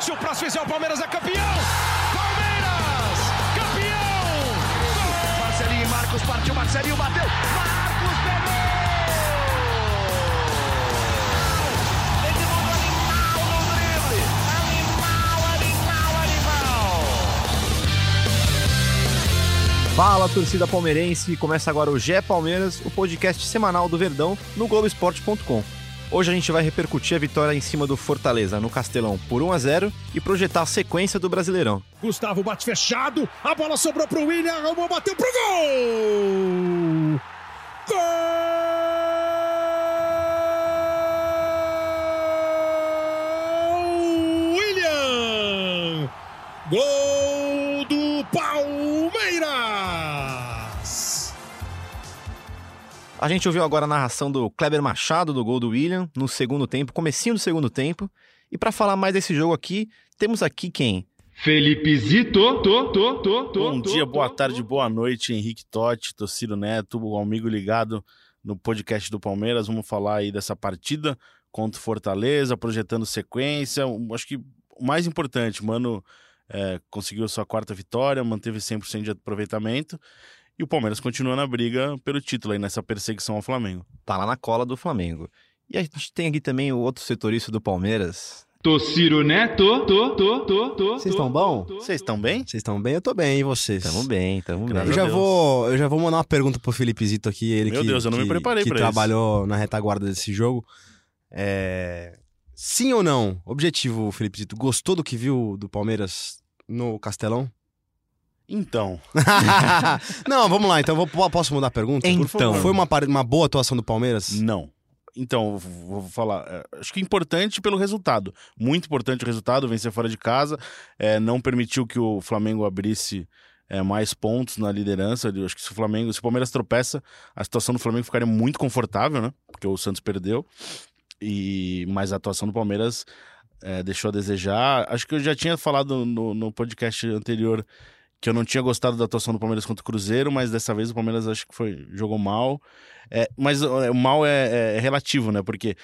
Se o próximo fizer o Palmeiras é campeão! Palmeiras! Campeão! Marcelinho e Marcos partiu, Marcelinho bateu. Marcos pegou! Animal no drible. Animal, animal, animal. Fala, torcida palmeirense! Começa agora o GE Palmeiras, o podcast semanal do Verdão no Globoesporte.com. Hoje a gente vai repercutir a vitória em cima do Fortaleza no Castelão por 1 a 0 e projetar a sequência do Brasileirão. Gustavo bate fechado, a bola sobrou pro William, arrumou, bateu pro gol! Gol! William! Gol A gente ouviu agora a narração do Kleber Machado do gol do William no segundo tempo, comecinho do segundo tempo. E para falar mais desse jogo aqui, temos aqui quem? Felipe Zito, to, to, to, to, Bom dia, boa tarde, boa noite, Henrique Totti, Tociro Neto, o amigo ligado no podcast do Palmeiras. Vamos falar aí dessa partida contra o Fortaleza, projetando sequência. Acho que o mais importante, mano, é, conseguiu a sua quarta vitória, manteve 100% de aproveitamento. E o Palmeiras continua na briga pelo título aí, nessa perseguição ao Flamengo. Tá lá na cola do Flamengo. E a gente tem aqui também o outro setorista do Palmeiras. Tociro Neto, to, to, to, to, Vocês estão bom? Vocês estão bem? Vocês estão bem? Eu tô bem, e vocês? Tamo bem, tamo bem. Eu já, Deus. vou, eu já vou mandar uma pergunta pro Felipe Zito aqui, ele Meu que, Deus, eu não me que- preparei que pra trabalhou na retaguarda desse jogo. É, Sim ou não? Objetivo, Felipe Zito, gostou do que viu do Palmeiras no Castelão? Então, não, vamos lá, então vou- posso mudar a pergunta? Então. Foi uma, uma boa atuação do Palmeiras? Não. Então, vou falar. é, Acho que importante pelo resultado. Muito importante o resultado, vencer fora de casa. é, não permitiu que o Flamengo abrisse é, mais pontos na liderança. Eu acho que se o Flamengo, se o Palmeiras tropeça, a situação do Flamengo ficaria muito confortável, né? Porque o Santos perdeu. E mas a atuação do Palmeiras é, deixou a desejar. Acho que eu já tinha falado no, no podcast anterior que eu não tinha gostado da atuação do Palmeiras contra o Cruzeiro, mas dessa vez o Palmeiras acho que foi jogou mal. É, mas é, o mal é, é relativo, né? Porque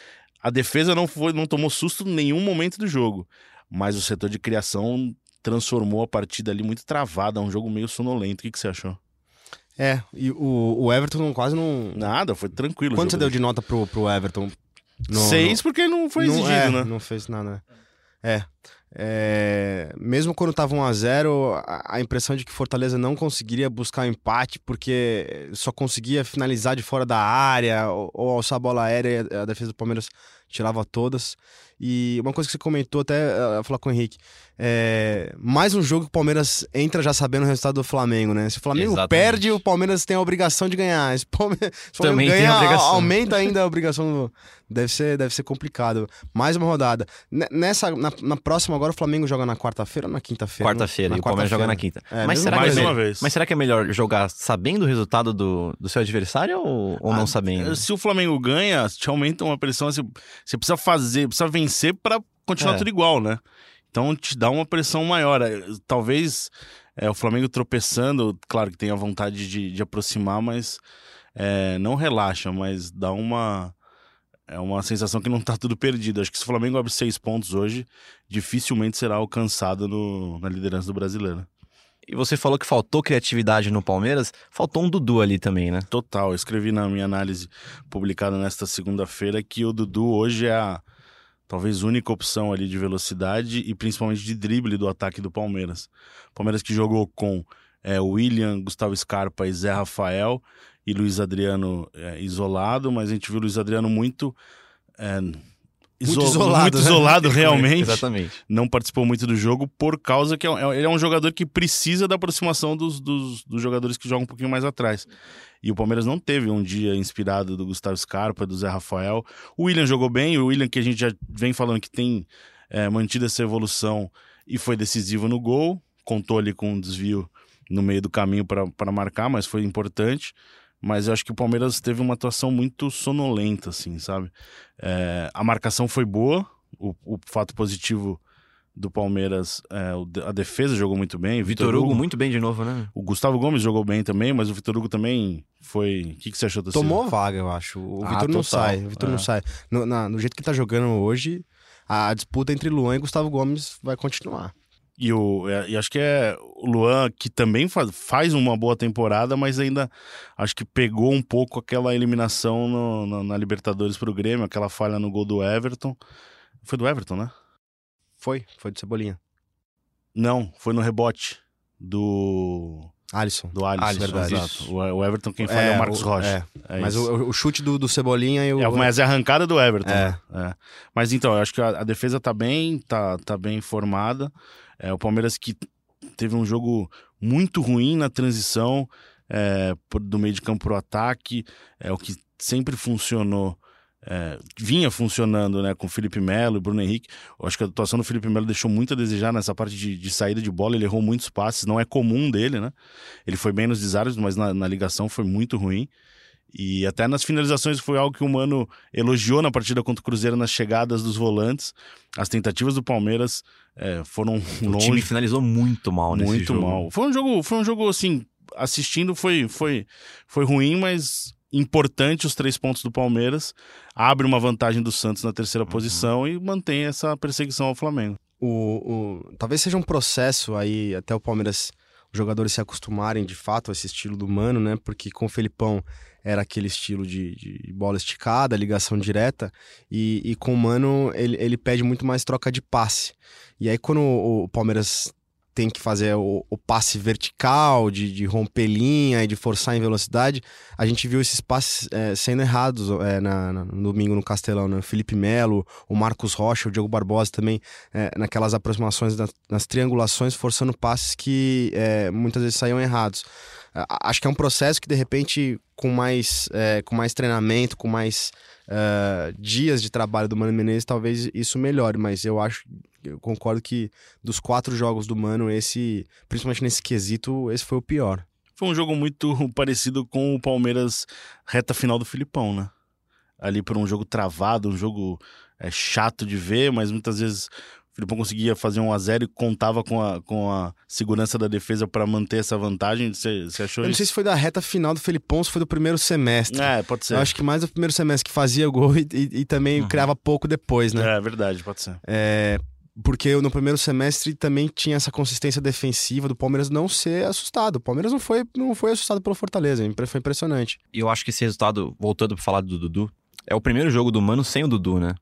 a defesa não foi, não tomou susto em nenhum momento do jogo, mas o setor de criação transformou a partida ali muito travada, um jogo meio sonolento. O que, que você achou? É, e o, o Everton quase não... Nada, foi tranquilo. Quanto você deu de nota pro, pro Everton? No- Seis, porque não foi não, exigido, é, né? Não fez nada. né? É. É, mesmo quando tava 1x0, a, a impressão de que Fortaleza não conseguiria buscar o empate porque só conseguia finalizar de fora da área ou, ou alçar a bola aérea a defesa do Palmeiras tirava todas. E uma coisa que você comentou até falar com o Henrique, é, mais um jogo que o Palmeiras entra já sabendo o resultado do Flamengo, né? Se o Flamengo Exatamente. perde, o Palmeiras tem a obrigação de ganhar. Se o Palmeiras, se Também tem ganha, a obrigação. aumenta ainda a obrigação. do- Deve ser, deve ser complicado. Mais uma rodada. Ne- Nessa, na, na próxima agora o Flamengo joga na quarta-feira ou na quinta-feira? Quarta-feira Na e o Palmeiras joga na quinta. É, mas, será mais que é uma melhor- vez. mas será que é melhor jogar sabendo o resultado do, do seu adversário ou, ou não Ah, sabendo? Se o Flamengo ganha, te aumenta uma pressão. Você, você precisa fazer, precisa vencer pra continuar É. tudo igual, né? Então te dá uma pressão maior. É, Talvez é, o Flamengo tropeçando, claro que tem a vontade de, de aproximar, mas é, não relaxa, mas dá uma. É uma sensação que não tá tudo perdido. Acho que se o Flamengo abre seis pontos hoje, dificilmente será alcançado no- na liderança do brasileiro. E você falou que faltou criatividade no Palmeiras, faltou um Dudu ali também, né? Total. Eu escrevi na minha análise publicada nesta segunda-feira que o Dudu hoje é a talvez única opção ali de velocidade e principalmente de drible do ataque do Palmeiras. Palmeiras que jogou com é, William, Gustavo Scarpa e Zé Rafael e Luiz Adriano é, isolado, mas a gente viu o Luiz Adriano muito é, iso- isolado, muito né? isolado realmente Exatamente. não participou muito do jogo por causa que é um- ele é um jogador que precisa da aproximação dos, dos, dos jogadores que jogam um pouquinho mais atrás. E o Palmeiras não teve um dia inspirado do Gustavo Scarpa, do Zé Rafael. O William jogou bem, o William que a gente já vem falando que tem é, mantido essa evolução e foi decisivo no gol. Contou ali com um desvio no meio do caminho para marcar, mas foi importante. Mas eu acho que o Palmeiras teve uma atuação muito sonolenta, assim, sabe? É, a marcação foi boa, o, o fato positivo do Palmeiras, é, a defesa jogou muito bem. Vitor Hugo muito bem de novo, né? O Gustavo Gomes jogou bem também, mas o Vitor Hugo também foi. O que, que você achou da Tomou vaga, eu acho. O Ah, Vitor não sai. O Vitor É. não sai. No, na- no jeito que tá jogando hoje, a disputa entre Luan e Gustavo Gomes vai continuar. E, o, é, e acho que é o Luan, que também faz, faz uma boa temporada, mas ainda acho que pegou um pouco aquela eliminação no, na, na Libertadores pro Grêmio, aquela falha no gol do Everton. Foi do Everton, né? Foi, foi do Cebolinha. Não, foi no rebote do. Alisson. Do Alisson, Alisson, verdade. Exato. O, Everton quem falha é, o Marcos Rocha. É, É mas o, o chute do, do Cebolinha e o. É, mas é a arrancada do Everton. É. É. Mas então, eu acho que a, a defesa tá bem, tá, tá bem formada. É, o Palmeiras que teve um jogo muito ruim na transição é, por- do meio de campo pro ataque, é o que sempre funcionou. é, vinha funcionando né, com o Felipe Melo e Bruno Henrique. Eu acho que a atuação do Felipe Melo deixou muito a desejar nessa parte de, de saída de bola. Ele errou muitos passes, não é comum dele, né? Ele foi bem nos desarmes, mas na, na ligação foi muito ruim. E até nas finalizações foi algo que o Mano elogiou na partida contra o Cruzeiro nas chegadas dos volantes. As tentativas do Palmeiras é, foram O longe, time finalizou muito mal nesse muito jogo. mal. Foi um jogo, foi um jogo assim, assistindo foi foi foi ruim, mas importante os três pontos do Palmeiras. Abre uma vantagem do Santos na terceira Uhum. posição e mantém essa perseguição ao Flamengo. o, o- talvez seja um processo aí até o Palmeiras, os jogadores se acostumarem de fato a esse estilo do Mano, né? Porque com o Felipão era aquele estilo de, de bola esticada, ligação direta, e, e com o Mano ele, ele pede muito mais troca de passe. E aí quando o, o Palmeiras tem que fazer o, o passe vertical, de, de romper linha e de forçar em velocidade, a gente viu esses passes eh, sendo errados eh, na, na- no domingo no Castelão, né? O Felipe Melo, o Marcos Rocha, o Diogo Barbosa também é, naquelas aproximações, das, nas triangulações, forçando passes que é, muitas vezes saíam errados. Acho que é um processo que, de repente, com mais, é, com mais treinamento, com mais é, dias de trabalho do Mano Menezes, talvez isso melhore, mas eu acho, eu concordo que dos quatro jogos do Mano, esse, principalmente nesse quesito, esse foi o pior. Foi um jogo muito parecido com o Palmeiras reta final do Filipão, né? Ali por um jogo travado, um jogo é, chato de ver, mas muitas vezes o Filipão conseguia fazer um a 0 e contava com a, com a segurança da defesa para manter essa vantagem. Você você achou Eu não isso? sei se foi da reta final do Felipão, ou se foi do primeiro semestre. É, pode ser. Eu acho que mais do primeiro semestre que fazia gol e, e- e também Uhum. criava pouco depois, né? É verdade, pode ser. É, porque no primeiro semestre também tinha essa consistência defensiva do Palmeiras não ser assustado. O Palmeiras não foi, não foi assustado pelo Fortaleza, foi impressionante. E eu acho que esse resultado, voltando pra falar do Dudu, é o primeiro jogo do Mano sem o Dudu, né?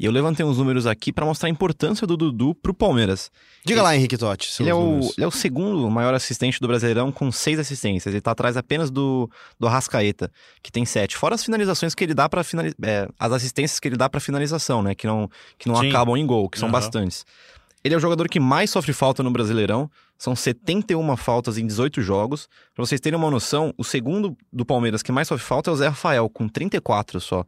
E eu levantei uns números aqui pra mostrar a importância do Dudu pro Palmeiras. Diga lá, Henrique Totti. seus Ele é, o, ele é o segundo maior assistente do Brasileirão com seis assistências. Ele tá atrás apenas do, do Arrascaeta, que tem sete. Fora as finalizações que ele dá para finalizar. as assistências que ele dá pra finalização, né? Que não, que não Sim. acabam em gol, que são Aham. bastantes. Ele é o jogador que mais sofre falta no Brasileirão. São 71 faltas em 18 jogos. Pra vocês terem uma noção, o segundo do Palmeiras que mais sofre falta é o Zé Rafael, com 34 só.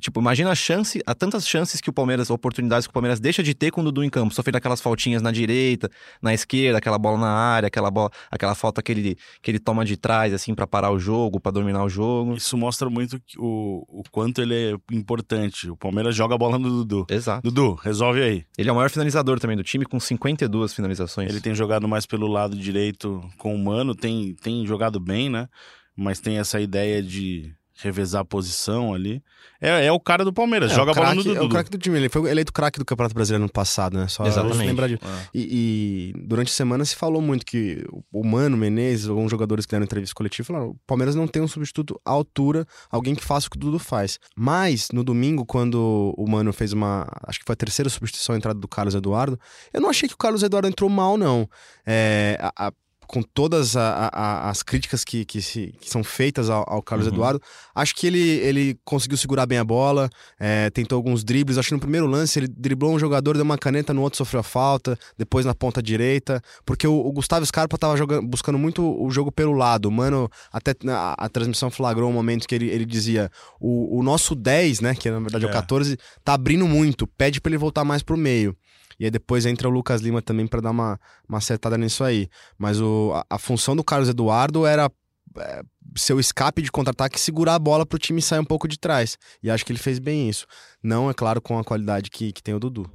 Tipo, imagina a chance, há tantas chances que o Palmeiras, oportunidades que o Palmeiras deixa de ter com o Dudu em campo, sofrendo aquelas faltinhas na direita, na esquerda, aquela bola na área, aquela bola, aquela falta que ele, que ele toma de trás, assim, pra parar o jogo, pra dominar o jogo. Isso mostra muito o, o quanto ele é importante. O Palmeiras joga a bola no Dudu. Exato. Dudu, resolve aí. Ele é o maior finalizador também do time, com 52 finalizações. Ele tem jogado mais pelo lado direito com o Mano, tem, tem jogado bem, né? Mas tem essa ideia de revezar a posição ali. É, é o cara do Palmeiras, É, joga o a bola no craque- É Dudu. o craque do time. Ele foi eleito craque do Campeonato Brasileiro no passado, né? Só Exatamente. lembrar disso. É. E, e durante a semana se falou muito que o Mano Menezes, alguns jogadores que deram entrevista coletiva, falaram: o Palmeiras não tem um substituto à altura, alguém que faça o que o Dudu faz. Mas, no domingo, quando o Mano fez uma. Acho que foi a terceira substituição a entrada do Carlos Eduardo, eu não achei que o Carlos Eduardo entrou mal, não. É, a- a- com todas a- a- a- as críticas que, que, se- que são feitas ao, ao Carlos Uhum. Eduardo, acho que ele, ele conseguiu segurar bem a bola, é, tentou alguns dribles. Acho que no primeiro lance ele driblou um jogador, deu uma caneta, no outro sofreu a falta, depois na ponta direita. Porque o, o Gustavo Scarpa tava jogando, buscando muito o jogo pelo lado. O Mano, até na- a, transmissão flagrou um momento que ele, ele dizia: o, o nosso 10, né, que na verdade é o É. 14, tá abrindo muito, pede pra ele voltar mais pro meio. E aí depois entra o Lucas Lima também pra dar uma, uma acertada nisso aí. Mas o, a, a função do Carlos Eduardo era é, ser o escape de contra-ataque segurar a bola pro time sair um pouco de trás. E acho que ele fez bem isso. Não, é claro, com a qualidade que, que tem o Dudu.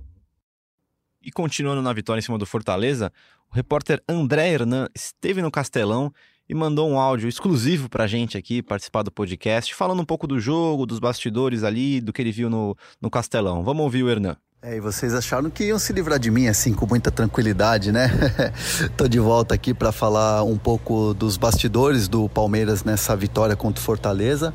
E continuando na vitória em cima do Fortaleza, o repórter André Hernan esteve no Castelão e mandou um áudio exclusivo pra gente aqui participar do podcast, falando um pouco do jogo, dos bastidores ali, do que ele viu no, no Castelão. Vamos ouvir o Hernan. É, e vocês acharam que iam se livrar de mim assim com muita tranquilidade, né? Tô de volta aqui para falar um pouco dos bastidores do Palmeiras nessa vitória contra o Fortaleza.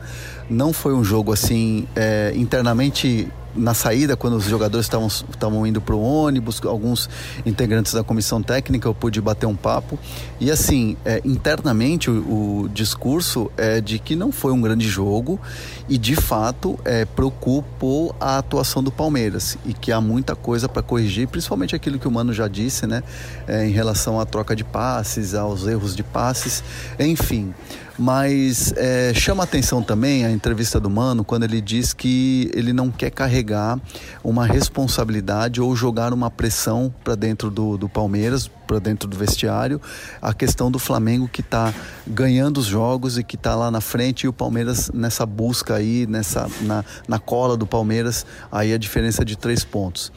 Não foi um jogo assim é, internamente na saída, quando os jogadores estavam indo para o ônibus, alguns integrantes da comissão técnica, eu pude bater um papo. E assim, é, internamente o, o, discurso é de que não foi um grande jogo e de fato é, preocupou a atuação do Palmeiras e que há muita coisa para corrigir, principalmente aquilo que o Mano já disse, né, é, em relação à troca de passes, aos erros de passes, enfim. Mas é, chama atenção também a entrevista do Mano quando ele diz que ele não quer carregar uma responsabilidade ou jogar uma pressão para dentro do, do Palmeiras, para dentro do vestiário, a questão do Flamengo que está ganhando os jogos e que está lá na frente e o Palmeiras nessa busca aí, nessa, na, na cola do Palmeiras, aí a diferença de três pontos.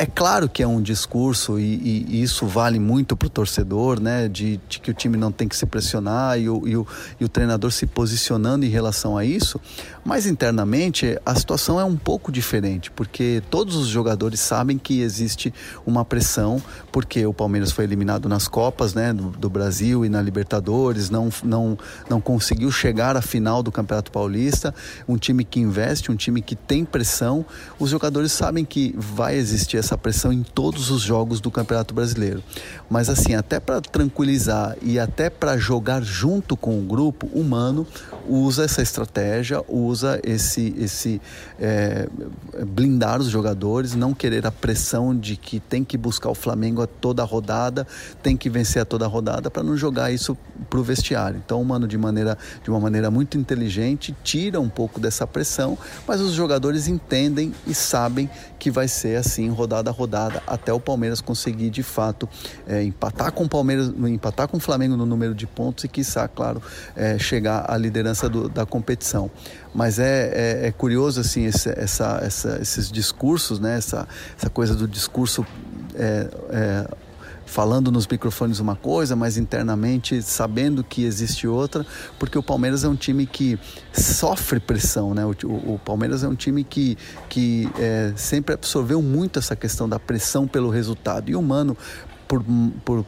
É claro que é um discurso e, e, e isso vale muito para o torcedor, né? De, de, que o time não tem que se pressionar e o, e, o, e o treinador se posicionando em relação a isso. Mas internamente a situação é um pouco diferente, porque todos os jogadores sabem que existe uma pressão, porque o Palmeiras foi eliminado nas Copas, né? Do, do Brasil e na Libertadores, não, não, não conseguiu chegar à final do Campeonato Paulista. Um time que investe, um time que tem pressão. Os jogadores sabem que vai existir essa pressão em todos os jogos do Campeonato Brasileiro. Mas assim, até para tranquilizar e até para jogar junto com o grupo, o Mano usa essa estratégia, usa esse, esse é, blindar os jogadores, não querer a pressão de que tem que buscar o Flamengo a toda a rodada, tem que vencer a toda rodada para não jogar isso para o vestiário. Então, o Mano, de, maneira, de uma maneira muito inteligente, tira um pouco dessa pressão, mas os jogadores entendem e sabem que vai ser assim rodada a rodada até o Palmeiras conseguir de fato é, empatar com o Palmeiras, empatar com o Flamengo no número de pontos e quiçá, claro, é, chegar à liderança do, da competição. Mas é, é, é curioso assim esse, essa, essa, esses discursos, né? Essa, essa coisa do discurso é, é, falando nos microfones uma coisa, mas internamente sabendo que existe outra, porque o Palmeiras é um time que sofre pressão, né? O, o, o Palmeiras é um time que, que é, sempre absorveu muito essa questão da pressão pelo resultado. E o Mano, por, por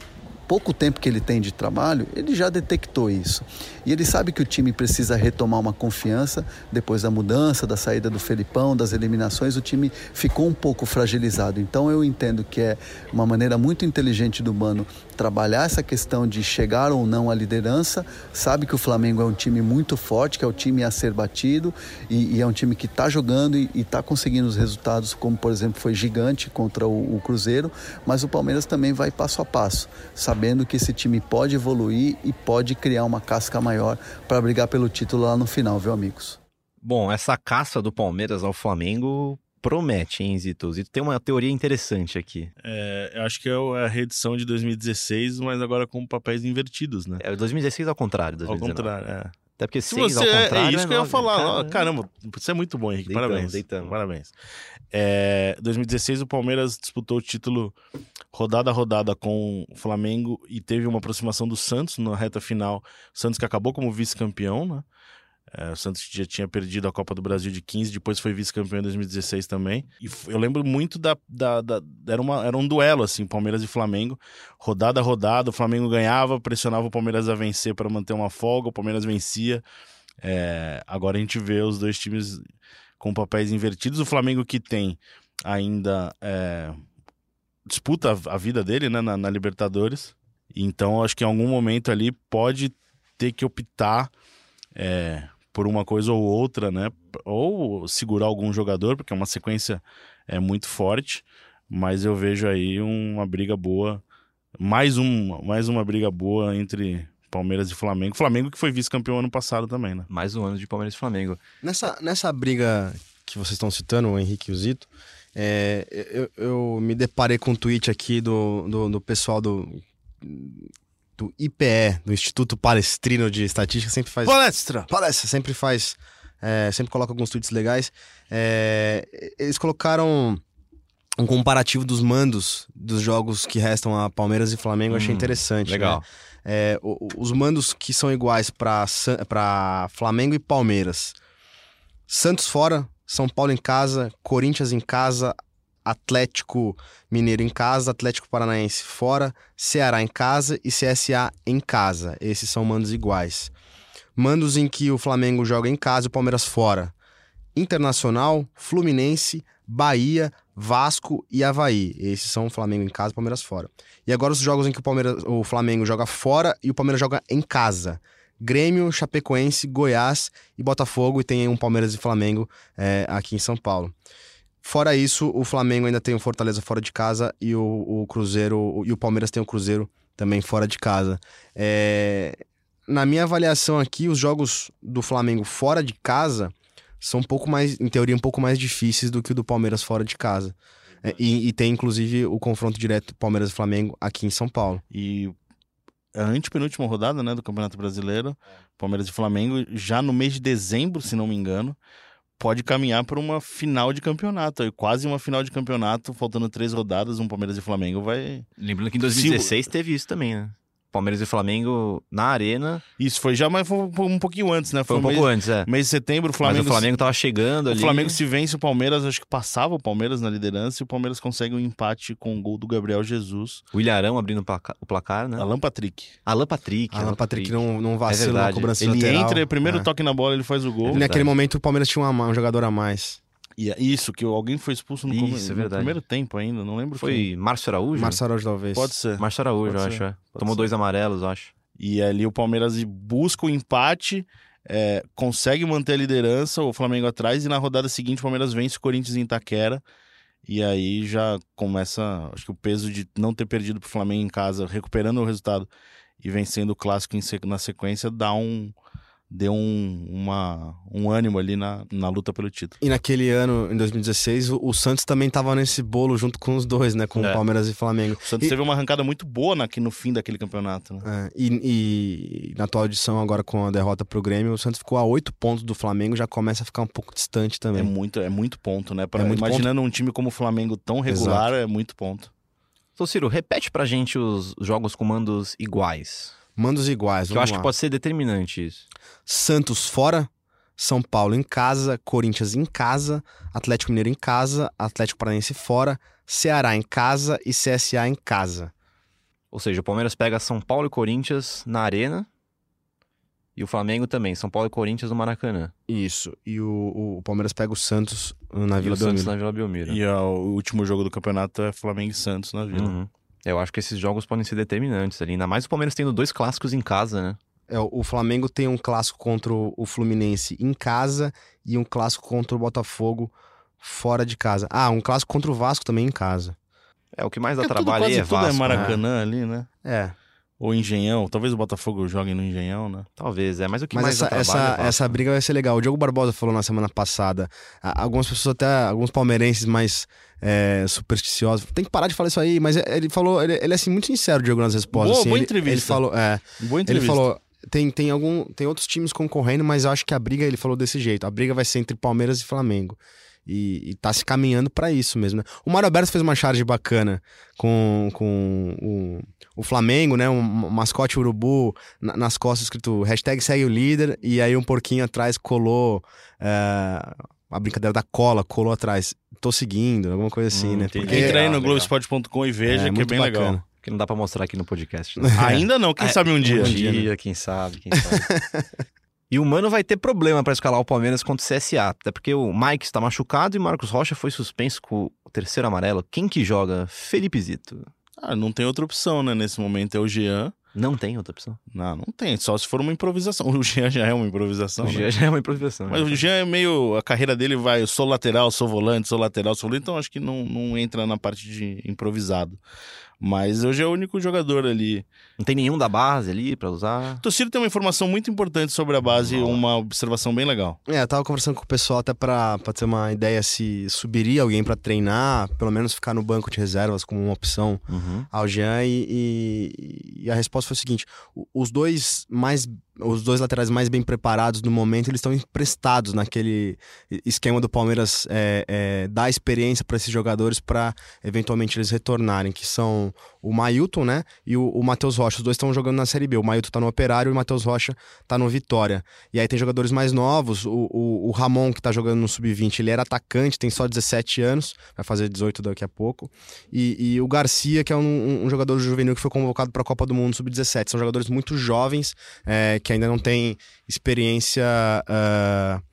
pouco tempo que ele tem de trabalho, ele já detectou isso. E ele sabe que o time precisa retomar uma confiança depois da mudança, da saída do Felipão, das eliminações, o time ficou um pouco fragilizado. Então eu entendo que é uma maneira muito inteligente do Mano trabalhar essa questão de chegar ou não à liderança. Sabe que o Flamengo é um time muito forte, que é o time a ser batido e, e é um time que está jogando e está conseguindo os resultados, como por exemplo foi gigante contra o, o Cruzeiro. Mas o Palmeiras também vai passo a passo, sabendo que esse time pode evoluir e pode criar uma casca maior para brigar pelo título lá no final, viu, amigos? Bom, essa caça do Palmeiras ao Flamengo promete, hein, Zito? Zito tem uma teoria interessante aqui. É, eu acho que é a reedição de 2016, mas agora com papéis invertidos, né? É 2016 ao contrário, 2019. Ao contrário, é. Até porque Se seis você, ao é, contrário é isso é que eu ia nove. falar. Caramba. Caramba, você é muito bom, Henrique. Deitamos, Parabéns. deitamos. Parabéns. É, 2016, o Palmeiras disputou o título rodada a rodada com o Flamengo e teve uma aproximação do Santos na reta final. O Santos que acabou como vice-campeão, né? É, o Santos já tinha perdido a Copa do Brasil de 15, depois foi vice-campeão em 2016 também. E eu lembro muito da. da, da- era, uma, era um duelo, assim, Palmeiras e Flamengo. Rodada a rodada, o Flamengo ganhava, pressionava o Palmeiras a vencer para manter uma folga, o Palmeiras vencia. É, agora a gente vê os dois times com papéis invertidos. O Flamengo que tem ainda é, disputa a, vida dele né, na, na Libertadores. Então acho que em algum momento ali pode ter que optar é, por uma coisa ou outra, né? Ou segurar algum jogador, porque é uma sequência é, muito forte. Mas eu vejo aí uma briga boa. Mais, um, mais uma briga boa entre Palmeiras e Flamengo. Flamengo que foi vice-campeão ano passado também, né? Mais um ano de Palmeiras e Flamengo. Nessa, nessa briga que vocês estão citando, o Henrique e o Zito, é, eu, eu me deparei com um tweet aqui do, do, do pessoal do, do IPE, do Instituto Palestrino de Estatística, sempre faz. Palestra! Palestra, sempre faz. é, sempre coloca alguns tweets legais. É, eles colocaram um comparativo dos mandos dos jogos que restam a Palmeiras e Flamengo, eu achei Hum, interessante. Legal. né? É, os mandos que são iguais para Flamengo e Palmeiras. Santos fora, São Paulo em casa, Corinthians em casa, Atlético Mineiro em casa, Atlético Paranaense fora, Ceará em casa e CSA em casa. Esses são mandos iguais. Mandos em que o Flamengo joga em casa e o Palmeiras fora. Internacional, Fluminense, Bahia, Vasco e Havaí. Esses são o Flamengo em casa e Palmeiras fora. E agora os jogos em que o, Palmeiras, o Flamengo joga fora e o Palmeiras joga em casa. Grêmio, Chapecoense, Goiás e Botafogo. E tem um Palmeiras e Flamengo é, aqui em São Paulo. Fora isso, o Flamengo ainda tem o Fortaleza fora de casa e o, o Cruzeiro e o Palmeiras tem o Cruzeiro também fora de casa. É, na minha avaliação aqui, os jogos do Flamengo fora de casa são um pouco mais, em teoria, um pouco mais difíceis do que o do Palmeiras fora de casa. É, e, e, tem, inclusive, o confronto direto Palmeiras e Flamengo aqui em São Paulo. E a antepenúltima rodada né, do Campeonato Brasileiro, Palmeiras e Flamengo, já no mês de dezembro, se não me engano, pode caminhar para uma final de campeonato. Quase uma final de campeonato, faltando três rodadas, um Palmeiras e Flamengo vai. Lembrando que em 2016 Se... teve isso também, né? Palmeiras e Flamengo na Arena. Isso, foi já, mas foi um pouquinho antes, né? Foi, foi um, pouco antes, é. Mês de setembro, o Flamengo. Mas o Flamengo tava chegando ali. O Flamengo se vence o Palmeiras, acho que passava o Palmeiras na liderança e o Palmeiras consegue um empate com o gol do Gabriel Jesus. O Ilharão abrindo o placar, né? Alan Patrick. Alan Patrick. Alan Patrick não, não vacila é na cobrança Ele lateral. entra, primeiro é. toque na bola, ele faz o gol. E naquele momento o Palmeiras tinha uma, um jogador a mais. E é isso, que alguém foi expulso no, isso, come... é no primeiro tempo ainda, não lembro Foi quem. Márcio Araújo? Márcio Araújo, talvez. Pode ser. Márcio Araújo, Pode eu ser. acho. É. Tomou ser. dois amarelos, eu acho. E ali o Palmeiras busca o empate, é, consegue manter a liderança, o Flamengo atrás, e na rodada seguinte o Palmeiras vence o Corinthians em Itaquera. E aí já começa, acho que o peso de não ter perdido pro Flamengo em casa, recuperando o resultado e vencendo o clássico na sequência, dá um, deu um, uma, um ânimo ali na, na luta pelo título. E naquele ano, em 2016, o, o Santos também estava nesse bolo junto com os dois, né? Com é. Palmeiras e Flamengo. O Santos e... teve uma arrancada muito boa aqui no fim daquele campeonato. Né? É, e, e, na atual edição, agora com a derrota pro Grêmio, o Santos ficou a oito pontos do Flamengo, já começa a ficar um pouco distante também. É muito, é muito ponto, né? Pra, é imaginando ponto. um time como o Flamengo tão regular, Exato. é muito ponto. Então, Ciro, repete pra gente os jogos com mandos iguais. Mandos iguais, que eu acho lá. que pode ser determinante isso. Santos fora, São Paulo em casa, Corinthians em casa, Atlético Mineiro em casa, Atlético Paranaense fora, Ceará em casa e CSA em casa. Ou seja, o Palmeiras pega São Paulo e Corinthians na Arena e o Flamengo também, São Paulo e Corinthians no Maracanã. Isso. E o, o Palmeiras pega o Santos na Vila e o Belmiro. Santos na Vila Belmiro. E o último jogo do campeonato é Flamengo e Santos na Vila. Uhum. Eu acho que esses jogos podem ser determinantes ali. Ainda mais o Palmeiras tendo dois clássicos em casa, né? É, o Flamengo tem um clássico contra o Fluminense em casa e um clássico contra o Botafogo fora de casa. Ah, um clássico contra o Vasco também em casa. É, o que mais dá é trabalho tudo, é Vasco. Tudo é Maracanã né? ali, né? É. Ou Engenhão. Talvez o Botafogo jogue no Engenhão, né? Talvez, é. Mas o que Mas mais essa, essa, é essa briga vai ser legal. O Diogo Barbosa falou na semana passada. Algumas pessoas até, alguns palmeirenses mais é, supersticiosos. Tem que parar de falar isso aí, mas ele falou, ele, ele é assim, muito sincero, Diogo, nas respostas. Boa, assim, boa ele, entrevista. Ele falou, é, boa entrevista. Ele falou, tem, tem, algum, tem outros times concorrendo, mas eu acho que a briga, ele falou desse jeito, a briga vai ser entre Palmeiras e Flamengo. E, e tá se caminhando para isso mesmo, né? O Mário Alberto fez uma charge bacana com, com o, o Flamengo, né? Um mascote urubu na, nas costas escrito hashtag segue o líder, e aí um porquinho atrás colou é, a brincadeira da cola, colou atrás. Tô seguindo, alguma coisa assim, Hum, né? Porque Entra aí no legal. Globoesporte.com e veja, É, que é bem bacana. legal. Que não dá pra mostrar aqui no podcast. né? Ainda não, quem sabe um dia. Um dia, quem sabe, quem sabe. E o Mano vai ter problema pra escalar o Palmeiras contra o CSA. Até porque o Mike está machucado e o Marcos Rocha foi suspenso com o terceiro amarelo. Quem que joga? Felipe Zito. Ah, não tem outra opção, né? Nesse momento é o Jean. Não tem outra opção. Não, não tem. Só se for uma improvisação. O Jean já é uma improvisação. O né? Jean já é uma improvisação. Mas o Jean é meio. A carreira dele vai. Eu sou lateral, sou volante, sou lateral, sou volante. Então acho que não, não entra na parte de improvisado. Mas hoje é o único jogador ali. Não tem nenhum da base ali pra usar. O Tociro tem uma informação muito importante sobre a base, uma observação bem legal. É, eu tava conversando com o pessoal até pra, pra ter uma ideia se subiria alguém pra treinar, pelo menos ficar no banco de reservas como uma opção Uhum. ao Jean e, e- e a resposta foi o seguinte: os dois mais os dois laterais mais bem preparados no momento eles estão emprestados naquele esquema do Palmeiras é, é, dar experiência para esses jogadores para eventualmente eles retornarem que são o Mailton, né? E o, o Matheus Rocha. Os dois estão jogando na Série B. O Mailton tá no Operário e o Matheus Rocha tá no Vitória. E aí tem jogadores mais novos. O, o, o Ramon, que tá jogando no Sub-20, ele era atacante, tem só 17 anos, vai fazer 18 daqui a pouco. E, e o Garcia, que é um, um jogador juvenil que foi convocado para a Copa do Mundo Sub-17. São jogadores muito jovens, é, que ainda não têm experiência. Uh,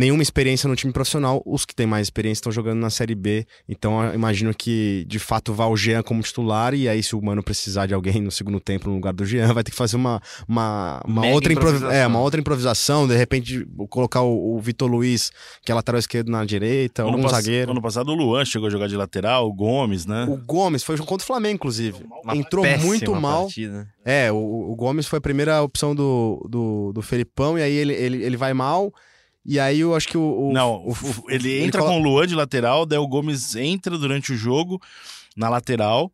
nenhuma experiência no time profissional. Os que têm mais experiência estão jogando na Série B. Então eu imagino que de fato vá o Jean como titular. E aí, se o Mano precisar de alguém no segundo tempo no lugar do Jean, vai ter que fazer uma, uma, uma outra, improvisação. É, uma outra improvisação. De repente, colocar o, o Vitor Luiz, que é lateral esquerdo, na direita, ano algum pass- zagueiro. Ano passado o Luan chegou a jogar de lateral, o Gomes, né? O Gomes foi contra o Flamengo, inclusive. Uma Entrou muito mal. partida. É, o, o Gomes foi a primeira opção do, do, do Felipão, e aí ele, ele, ele vai mal. E aí eu acho que o. o- Não, o- o- ele entra colo- com o Luan de lateral, daí o Gomes entra durante o jogo na lateral.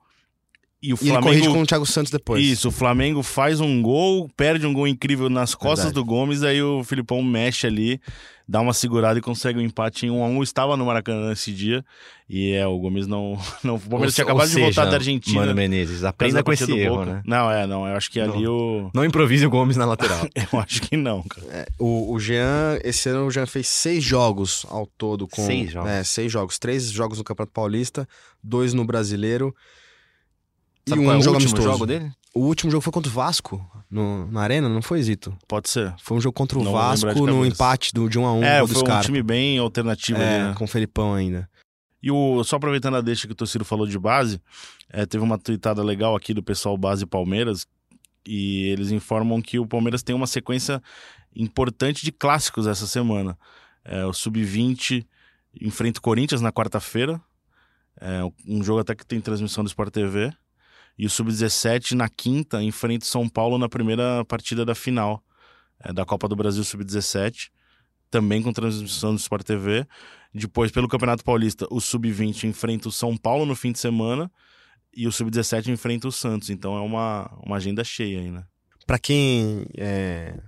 E o E ele Flamengo. corrige com o Thiago Santos depois. Isso, o Flamengo faz um gol, perde um gol incrível nas costas Verdade. do Gomes, aí o Filipão mexe ali, dá uma segurada e consegue um empate em 1 a 1 Estava no Maracanã esse dia. E é, o Gomes não. não o Palmeiras tinha acabado de seja, voltar da Argentina. Mano Menezes, aprenda da com esse erro, Boca. né? Não, é, não. Eu acho que ali o. Não improvise o Gomes na lateral. Eu acho que não, cara. O, o Jean, esse ano o Jean fez seis jogos ao todo. Com, Seis jogos? É, seis jogos. Três jogos no Campeonato Paulista, dois no Brasileiro. Sabe e é um o jogo último amistoso. jogo dele? O último jogo foi contra o Vasco, no, na Arena, não foi, Zito? Pode ser. Foi um jogo contra o Não Vasco, no empate do, de 1 a 1 é, gol do foi um time bem alternativo É, ali, né? com o Felipão ainda. E o, só aproveitando a deixa que o Tociro falou de base, é, teve uma tweetada legal aqui do pessoal Base Palmeiras, e eles informam que o Palmeiras tem uma sequência importante de clássicos essa semana. É, o Sub-20 enfrenta o Corinthians na quarta-feira, é, um jogo até que tem transmissão do Sport TV, e o Sub-17 na quinta enfrenta o São Paulo na primeira partida da final é, da Copa do Brasil Sub-17, também com transmissão do Sport TV. Depois, pelo Campeonato Paulista, o Sub-20 enfrenta o São Paulo no fim de semana e o Sub-17 enfrenta o Santos. Então é uma, uma agenda cheia aí, né? Pra quem é,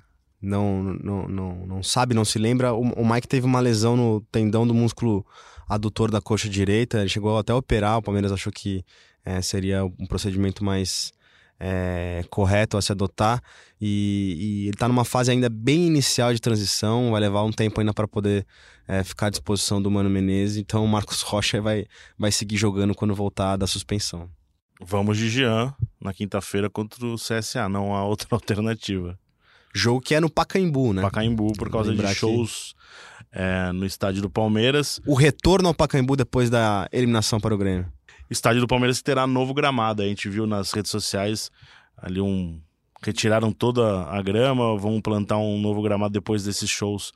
não, não, não, não sabe, não se lembra, o, o Mike teve uma lesão no tendão do músculo adutor da coxa direita. Ele chegou até a operar. O Palmeiras achou que é, seria um procedimento mais é, correto a se adotar. E, e ele tá numa fase ainda bem inicial de transição. Vai levar um tempo ainda para poder é, ficar à disposição do Mano Menezes. Então o Marcos Rocha vai, vai seguir jogando quando voltar da suspensão. Vamos de Jean na quinta-feira contra o CSA. Não há outra alternativa. Jogo que é no Pacaembu, né? Pacaembu, por causa de que- shows é, no estádio do Palmeiras. O retorno ao Pacaembu depois da eliminação para o Grêmio. Estádio do Palmeiras terá novo gramado. A gente viu nas redes sociais ali um. Retiraram toda a grama, vão plantar um novo gramado depois desses shows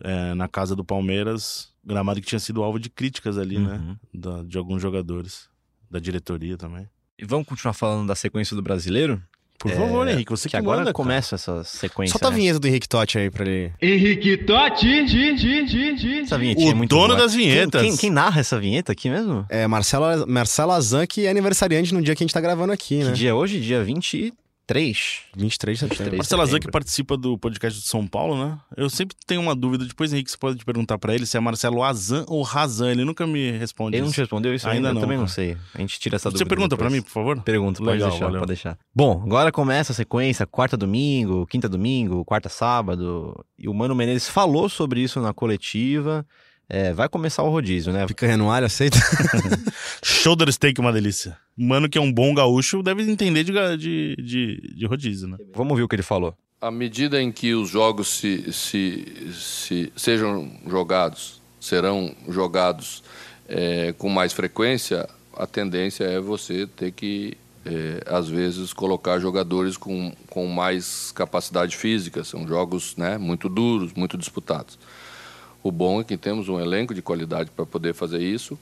é, na casa do Palmeiras. Gramado que tinha sido alvo de críticas ali, né? Uhum. Da- de alguns jogadores, da diretoria também. E vamos continuar falando da sequência do brasileiro? Por É, favor, Henrique, você que, que, agora manda, cara. começa essa sequência. Solta a né? vinheta do Henrique Totti aí pra ele. Henrique Totti, gi, gi, gi, gi. Essa vinhetinha O é muito dono boa. das vinhetas. Quem, quem- quem narra essa vinheta aqui mesmo? É, Marcela, Marcela Azan, que é aniversariante no dia que a gente tá gravando aqui, Que né? dia é hoje? Dia 23. 23 de setembro. 23. Marcelo Azan que participa do podcast de São Paulo, né? Eu sempre tenho uma dúvida. Depois, Henrique, você pode perguntar pra ele se é Marcelo Azan ou Razan. Ele nunca me responde Ele não isso. te respondeu isso Ainda ainda? não, Eu também não sei. A gente tira essa Você dúvida. pergunta pra depois. mim, por favor? Pergunta, pode Legal, deixar, valeu. pode deixar. Bom, agora começa a sequência, quarta domingo, quinta domingo, quarta sábado. E o Mano Menezes falou sobre isso na coletiva. É, vai começar o rodízio, né? Picanha no alho, aceita? Shoulder steak é uma delícia. Mano que é um bom gaúcho deve entender de, de, de, de rodízio, né? Vamos ouvir o que ele falou. À medida em que os jogos se, se, se sejam jogados, serão jogados eh, com mais frequência, a tendência é você ter que, eh, às vezes, colocar jogadores com, com mais capacidade física. São jogos né, muito duros, muito disputados. O bom é que temos um elenco de qualidade para poder fazer isso.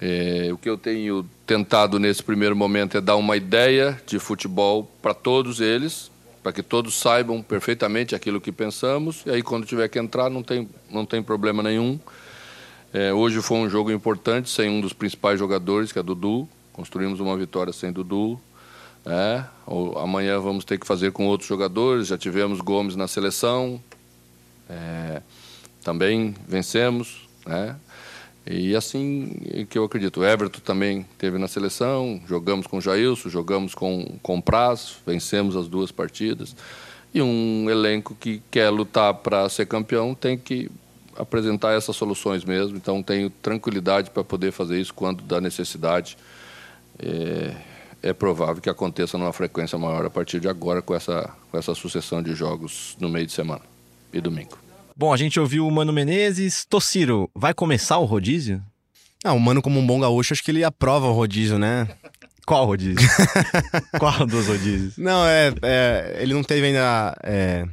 É, o que eu tenho tentado nesse primeiro momento é dar uma ideia de futebol para todos eles, para que todos saibam perfeitamente aquilo que pensamos. E aí, quando tiver que entrar, não tem, não tem problema nenhum. É, hoje foi um jogo importante, sem um dos principais jogadores, que é Dudu. Construímos uma vitória sem Dudu. É, amanhã vamos ter que fazer com outros jogadores. Já tivemos Gomes na seleção. É, também vencemos, né? E assim que eu acredito. O Everton também teve na seleção, jogamos com o Jailson, jogamos com, com o Praz, vencemos as duas partidas. E um elenco que quer lutar para ser campeão tem que apresentar essas soluções mesmo. Então tenho tranquilidade para poder fazer isso quando da necessidade. É, é provável que aconteça numa frequência maior a partir de agora com essa, com essa sucessão de jogos no meio de semana e domingo. Bom, a gente ouviu o Mano Menezes. Tociro, vai começar o rodízio? Ah, o Mano, como um bom gaúcho, acho que ele aprova o rodízio, né? Qual rodízio? Qual dos rodízios? Não, é, é, ele não teve ainda é,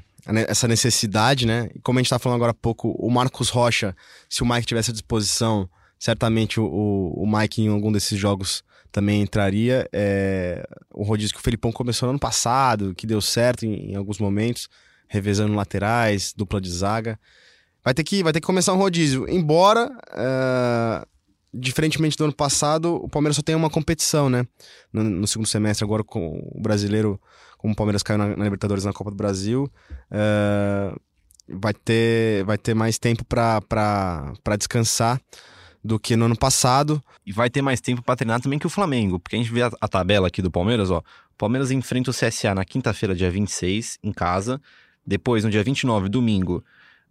essa necessidade, né? E como a gente tá falando agora há pouco, o Marcos Rocha, se o Mike tivesse à disposição, certamente o, o, o Mike em algum desses jogos também entraria. É, o rodízio que o Felipão começou no ano passado, que deu certo em, em alguns momentos revezando laterais, dupla de zaga. Vai ter que, vai ter que começar um rodízio. Embora, uh, diferentemente do ano passado, o Palmeiras só tem uma competição, né? No, no segundo semestre, agora com o brasileiro, como o Palmeiras caiu na, na Libertadores na Copa do Brasil, uh, vai, ter, vai ter mais tempo para descansar do que no ano passado. E vai ter mais tempo para treinar também que o Flamengo, porque a gente vê a, a tabela aqui do Palmeiras, ó. O Palmeiras enfrenta o CSA na quinta-feira, dia 26, em casa. Depois, no dia 29, domingo,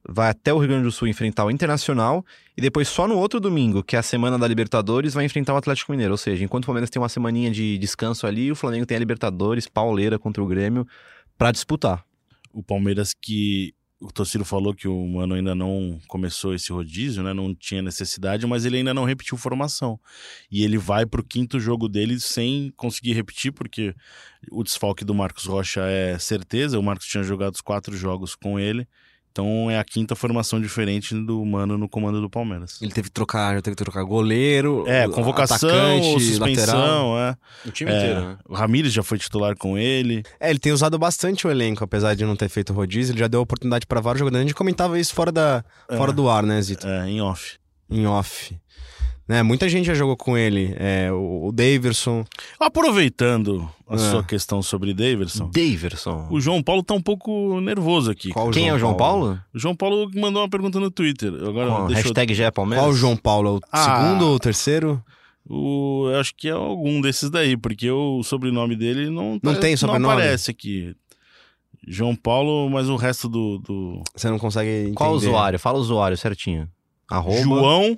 vai até o Rio Grande do Sul enfrentar o Internacional. E depois, só no outro domingo, que é a semana da Libertadores, vai enfrentar o Atlético Mineiro. Ou seja, enquanto o Palmeiras tem uma semaninha de descanso ali, o Flamengo tem a Libertadores, pauleira contra o Grêmio, para disputar. O Palmeiras que o Tociro falou que o Mano ainda não começou esse rodízio, né? Não tinha necessidade, mas ele ainda não repetiu formação. E ele vai pro quinto jogo dele sem conseguir repetir, porque o desfalque do Marcos Rocha é certeza. O Marcos tinha jogado os quatro jogos com ele. Então é a quinta formação diferente do Mano no comando do Palmeiras. Ele teve que trocar, já teve que trocar goleiro, é, convocação, atacante, suspensão, lateral. é. O time é, inteiro, né? O Ramires já foi titular com ele. É, ele tem usado bastante o elenco, apesar de não ter feito rodízio, ele já deu oportunidade para vários jogadores. A gente comentava isso fora, da, é, fora do ar, né, Zito? É, em off. Em off. Né? Muita gente já jogou com ele. É, o, o Daverson. Aproveitando a é. sua questão sobre Daverson. Daverson. O João Paulo tá um pouco nervoso aqui. Qual Quem João é o João Paulo? Paulo? O João Paulo mandou uma pergunta no Twitter. Agora, Qual? hashtag eu... Palmeiras. Qual o João Paulo? O ah, segundo ou o terceiro? O, eu acho que é algum desses daí, porque o sobrenome dele não, não tá, tem sobrenome. Não aparece aqui. João Paulo, mas o resto do, do... Você não consegue entender. Qual usuário? Fala o usuário certinho. Arroba... João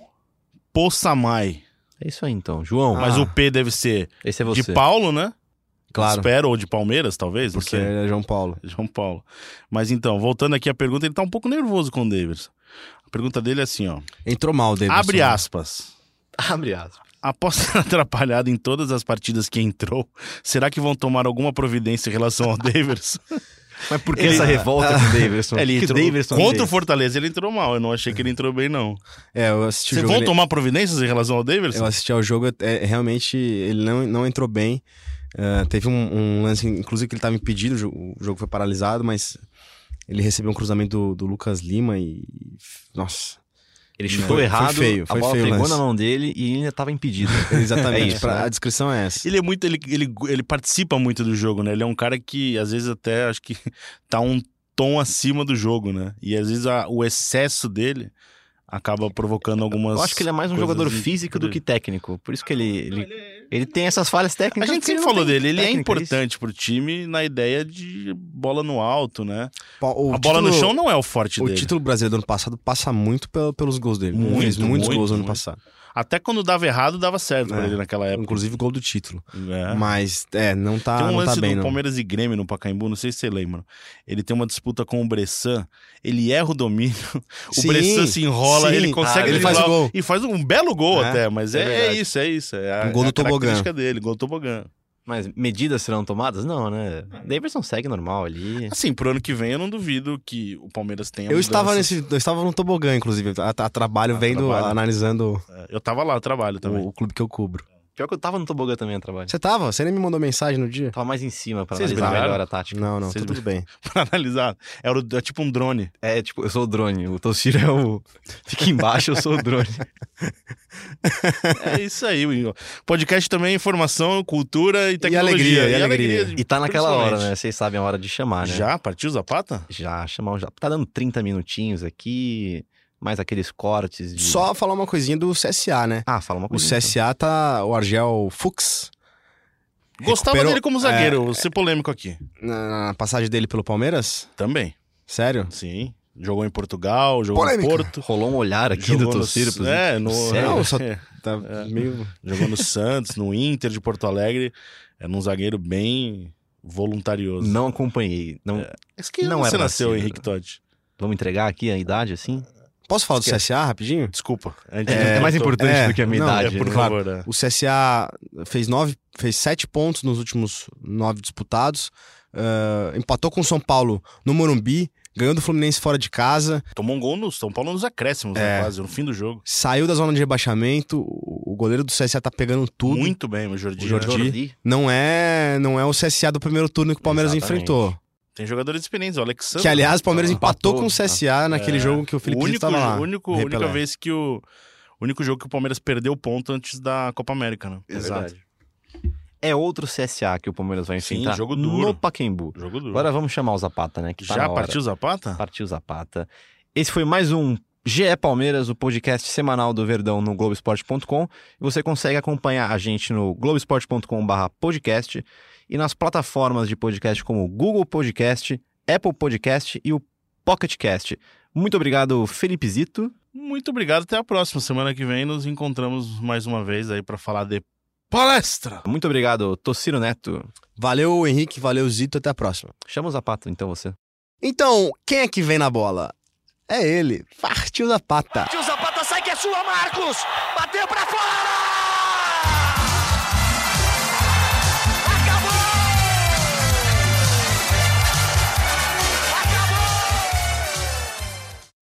Possamay. É isso aí então, João. Mas ah. o P deve ser Esse é você. de Paulo, né? Claro. Espero, ou de Palmeiras, talvez. Porque é João Paulo. João Paulo. Mas então, voltando aqui à pergunta, ele tá um pouco nervoso com o Davis. A pergunta dele é assim, ó. Entrou mal o Davis. Abre aspas. Abre aspas. Após ser atrapalhado em todas as partidas que entrou, será que vão tomar alguma providência em relação ao Davis? Mas por que ele, essa revolta com o Davidson? Ele entrou, Davidson contra o Fortaleza ele entrou mal. Eu não achei que ele entrou bem, não. É, eu assisti Vocês vão ele... tomar providências em relação ao Davidson? Eu assisti ao jogo, é, realmente ele não, não entrou bem. Uh, teve um, um, lance, inclusive, que ele estava impedido, o jogo foi paralisado, mas ele recebeu um cruzamento do, do Lucas Lima e. Nossa. Ele chutou foi, errado, foi feio, foi a bola feio pegou na mão dele e ainda estava impedido. Exatamente, é isso, pra, né? a descrição é essa. Ele é muito, ele, ele, ele participa muito do jogo, né? Ele é um cara que às vezes até acho que tá um tom acima do jogo, né? E às vezes a, o excesso dele acaba provocando algumas. Eu acho que ele é mais um jogador físico do que técnico. Por isso que ele, ele, ele tem essas falhas técnicas. A gente sempre falou dele, ele é importante é pro time na ideia de bola no alto, né? O a bola no chão não é o forte o dele. O título brasileiro do ano passado passa muito pelos gols dele. Muito, fez muitos muito, gols no ano passado. Até quando dava errado, dava certo é, pra ele naquela época. Inclusive gol do título. É. Mas, é, não tá, tem um não lance tá bem, do não. Palmeiras e Grêmio no Pacaembu, não sei se você lembra. Ele tem uma disputa com o Bressan, ele erra o domínio, o Bressan se enrola, sim. ele consegue... Ah, ele faz o gol. E faz um belo gol é, até, mas é, é, é isso, é isso. É a, um gol do tobogã. dele, gol do tobogã. Mas medidas serão tomadas? Não, né? Davidson segue normal ali. Assim, pro ano que vem eu não duvido que o Palmeiras tenha. Eu estava nesse. Eu estava no tobogã, inclusive. A, a trabalho ah, vendo, trabalho. analisando. É, eu tava lá, trabalho também. O, o clube que eu cubro. Pior que eu tava no tobogã também a trabalho. Você tava? Você nem me mandou mensagem no dia? Tava mais em cima pra Vocês analisar brigaram? melhor a tática. Não, não, tudo bem. pra analisar. É, o, é, tipo um drone. É, tipo, eu sou o drone. O Toshiro é o. Fica embaixo, eu sou o drone. é isso aí, Will. Podcast também é informação, cultura e tecnologia. E alegria, e, e alegria. alegria e tá naquela hora, né? Vocês sabem a hora de chamar, né? Já? Partiu Zapata? Já, chamar já. Tá dando 30 minutinhos aqui. Mais aqueles cortes de... Só falar uma coisinha do CSA, né? Ah, fala uma O coisa. CSA tá. O Argel Fuchs. Gostava recuperou- dele como zagueiro, vou ser polêmico aqui. Na, na passagem dele pelo Palmeiras? Também, Sério? sim. Jogou em Portugal, jogou Polêmica. no Porto. Rolou um olhar aqui jogou do no- É, no? Não, só- é, Tá meio. jogou no Santos, no Inter de Porto Alegre. Era um zagueiro bem voluntarioso. Não acompanhei. Não... Mas que não era você nasceu, nascido. Henrique Totti? Vamos entregar aqui a idade, assim? Posso falar do Esquece. CSA rapidinho? Desculpa. É, não mais importante É, do que a minha não, idade. É, por né? favor. é. O CSA fez nove, fez sete pontos nos últimos nove disputados. ah, empatou com o São Paulo no Morumbi, ganhou do Fluminense fora de casa, Tomou um gol no São Paulo nos acréscimos, né, É. quase, no fim do jogo. saiu da zona de rebaixamento. O goleiro do CSA tá pegando tudo. Muito bem, o Jordi. O Jordi. Jordi. Não é, não é o CSA do primeiro turno que o Palmeiras Exatamente. enfrentou. Tem jogadores experientes, o Alexandre. Que aliás, o Palmeiras Empatou, empatou com o CSA naquele É. jogo que o Felipe o único, lá. o único, única vez que o. O único jogo que o Palmeiras perdeu ponto antes da Copa América, né? Exato. É outro CSA que o Palmeiras vai Sim, enfrentar jogo duro. no Pacaembu. Jogo duro. Agora vamos chamar o Zapata, né? Que tá Já partiu o Zapata? Partiu Zapata. Esse foi mais um GE Palmeiras, o podcast semanal do Verdão no Globoesporte.com. E você consegue acompanhar a gente no globoesporte.com/podcast e nas plataformas de podcast como o Google Podcast, Apple Podcast e o Pocket Cast. Muito obrigado, Felipe Zito. Muito obrigado, até a próxima. Semana que vem nos encontramos mais uma vez aí pra falar de palestra. Muito obrigado, Tociro Neto. Valeu, Henrique. Valeu, Zito. Até a próxima. Chama o Zapata, então, você. Então, quem é que vem na bola? É ele. Partiu da pata. Tio Zapata sai que é sua, Marcos! Bateu pra fora!